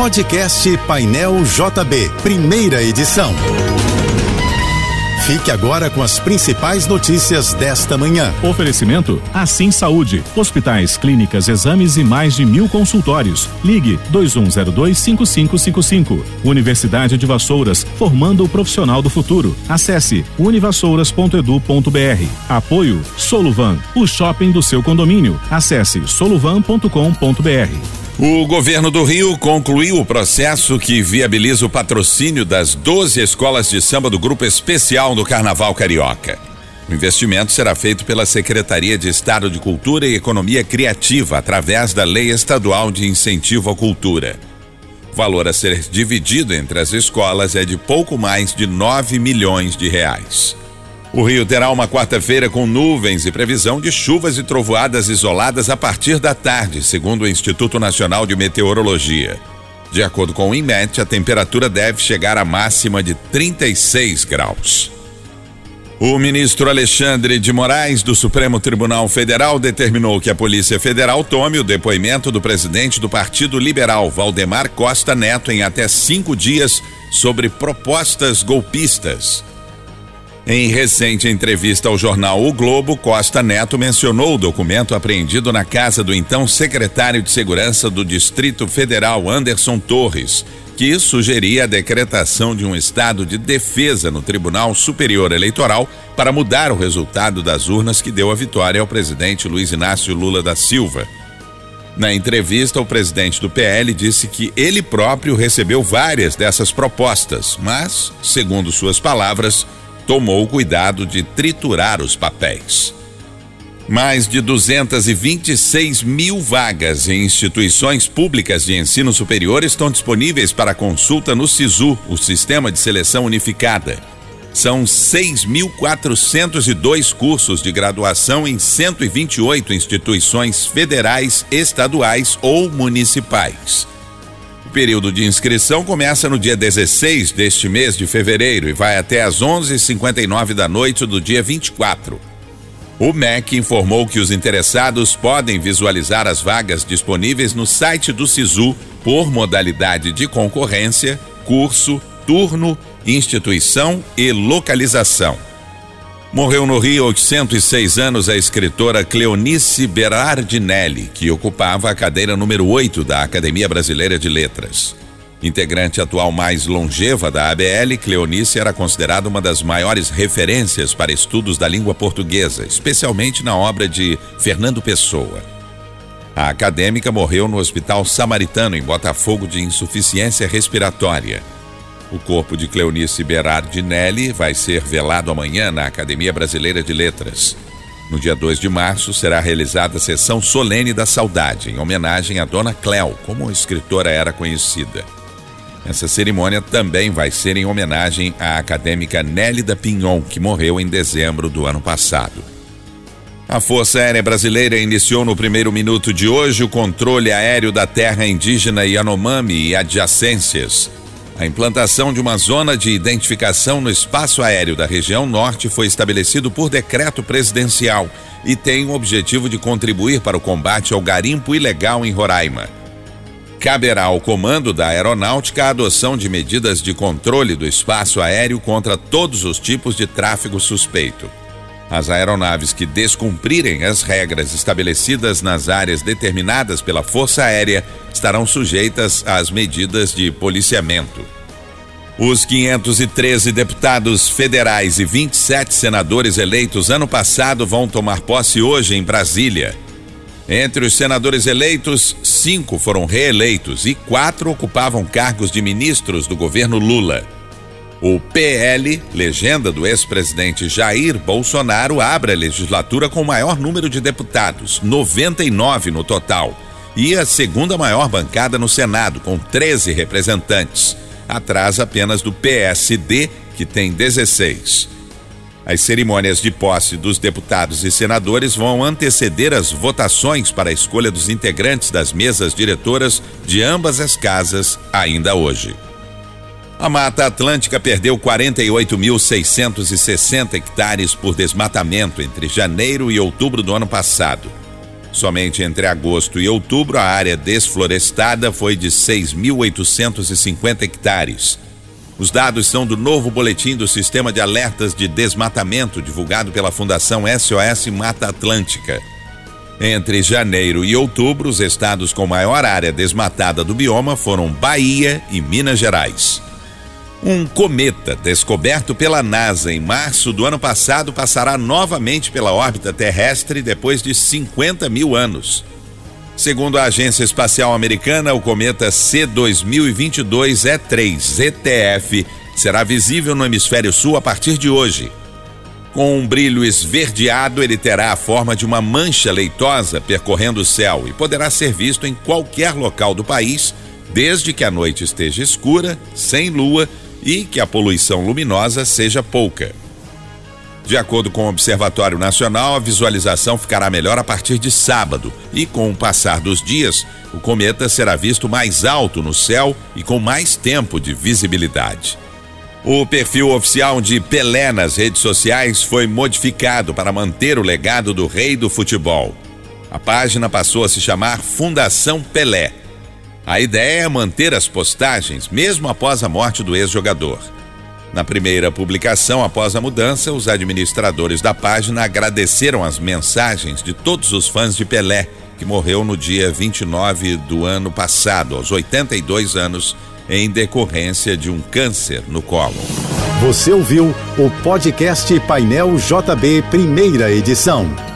Podcast Painel JB, primeira edição. Fique agora com as principais notícias desta manhã. Oferecimento Assim Saúde. Hospitais, clínicas, exames e mais de mil consultórios. Ligue 2102-5555. Universidade de Vassouras, formando o profissional do futuro. Acesse univassouras.edu.br. Apoio Soluvan, o shopping do seu condomínio. Acesse soluvan.com.br. O governo do Rio concluiu o processo que viabiliza o patrocínio das 12 escolas de samba do Grupo Especial do Carnaval Carioca. O investimento será feito pela Secretaria de Estado de Cultura e Economia Criativa através da Lei Estadual de Incentivo à Cultura. O valor a ser dividido entre as escolas é de pouco mais de 9 milhões de reais. O Rio terá uma quarta-feira com nuvens e previsão de chuvas e trovoadas isoladas a partir da tarde, segundo o Instituto Nacional de Meteorologia. De acordo com o INMET, a temperatura deve chegar à máxima de 36 graus. O ministro Alexandre de Moraes, do Supremo Tribunal Federal, determinou que a Polícia Federal tome o depoimento do presidente do Partido Liberal, Valdemar Costa Neto, em até cinco dias sobre propostas golpistas. Em recente entrevista ao jornal O Globo, Costa Neto mencionou o documento apreendido na casa do então secretário de Segurança do Distrito Federal, Anderson Torres, que sugeria a decretação de um estado de defesa no Tribunal Superior Eleitoral para mudar o resultado das urnas que deu a vitória ao presidente Luiz Inácio Lula da Silva. Na entrevista, o presidente do PL disse que ele próprio recebeu várias dessas propostas, mas, segundo suas palavras, tomou o cuidado de triturar os papéis. Mais de 226 mil vagas em instituições públicas de ensino superior estão disponíveis para consulta no SISU, o Sistema de Seleção Unificada. São 6.402 cursos de graduação em 128 instituições federais, estaduais ou municipais. O período de inscrição começa no dia 16 deste mês de fevereiro e vai até às 11h59 da noite do dia 24. O MEC informou que os interessados podem visualizar as vagas disponíveis no site do SISU por modalidade de concorrência, curso, turno, instituição e localização. Morreu no Rio aos 106 anos a escritora Cleonice Berardinelli, que ocupava a cadeira número 8 da Academia Brasileira de Letras. Integrante atual mais longeva da ABL, Cleonice era considerada uma das maiores referências para estudos da língua portuguesa, especialmente na obra de Fernando Pessoa. A acadêmica morreu no Hospital Samaritano, em Botafogo, de insuficiência respiratória. O corpo de Cleonice Berardinelli vai ser velado amanhã na Academia Brasileira de Letras. No dia 2 de março será realizada a sessão solene da saudade, em homenagem à Dona Cleo, como a escritora era conhecida. Essa cerimônia também vai ser em homenagem à acadêmica Nélida Pinhon, que morreu em dezembro do ano passado. A Força Aérea Brasileira iniciou no primeiro minuto de hoje o controle aéreo da terra indígena Yanomami e adjacências. A implantação de uma zona de identificação no espaço aéreo da região norte foi estabelecido por decreto presidencial e tem o objetivo de contribuir para o combate ao garimpo ilegal em Roraima. Caberá ao comando da aeronáutica a adoção de medidas de controle do espaço aéreo contra todos os tipos de tráfego suspeito. As aeronaves que descumprirem as regras estabelecidas nas áreas determinadas pela Força Aérea estarão sujeitas às medidas de policiamento. Os 513 deputados federais e 27 senadores eleitos ano passado vão tomar posse hoje em Brasília. Entre os senadores eleitos, cinco foram reeleitos e quatro ocupavam cargos de ministros do governo Lula. O PL, legenda do ex-presidente Jair Bolsonaro, abre a legislatura com o maior número de deputados, 99 no total, e a segunda maior bancada no Senado, com 13 representantes, atrás apenas do PSD, que tem 16. As cerimônias de posse dos deputados e senadores vão anteceder as votações para a escolha dos integrantes das mesas diretoras de ambas as casas ainda hoje. A Mata Atlântica perdeu 48.660 hectares por desmatamento entre janeiro e outubro do ano passado. Somente entre agosto e outubro, a área desflorestada foi de 6.850 hectares. Os dados são do novo boletim do Sistema de Alertas de Desmatamento, divulgado pela Fundação SOS Mata Atlântica. Entre janeiro e outubro, os estados com maior área desmatada do bioma foram Bahia e Minas Gerais. Um cometa descoberto pela NASA em março do ano passado passará novamente pela órbita terrestre depois de 50 mil anos. Segundo a Agência Espacial Americana, o cometa C2022-E3 ZTF será visível no hemisfério sul a partir de hoje. Com um brilho esverdeado, ele terá a forma de uma mancha leitosa percorrendo o céu e poderá ser visto em qualquer local do país, desde que a noite esteja escura, sem lua e que a poluição luminosa seja pouca. De acordo com o Observatório Nacional, a visualização ficará melhor a partir de sábado e, com o passar dos dias, o cometa será visto mais alto no céu e com mais tempo de visibilidade. O perfil oficial de Pelé nas redes sociais foi modificado para manter o legado do rei do futebol. A página passou a se chamar Fundação Pelé. A ideia é manter as postagens mesmo após a morte do ex-jogador. Na primeira publicação, após a mudança, os administradores da página agradeceram as mensagens de todos os fãs de Pelé, que morreu no dia 29 do ano passado, aos 82 anos, em decorrência de um câncer no colo. Você ouviu o podcast Painel JB, primeira edição.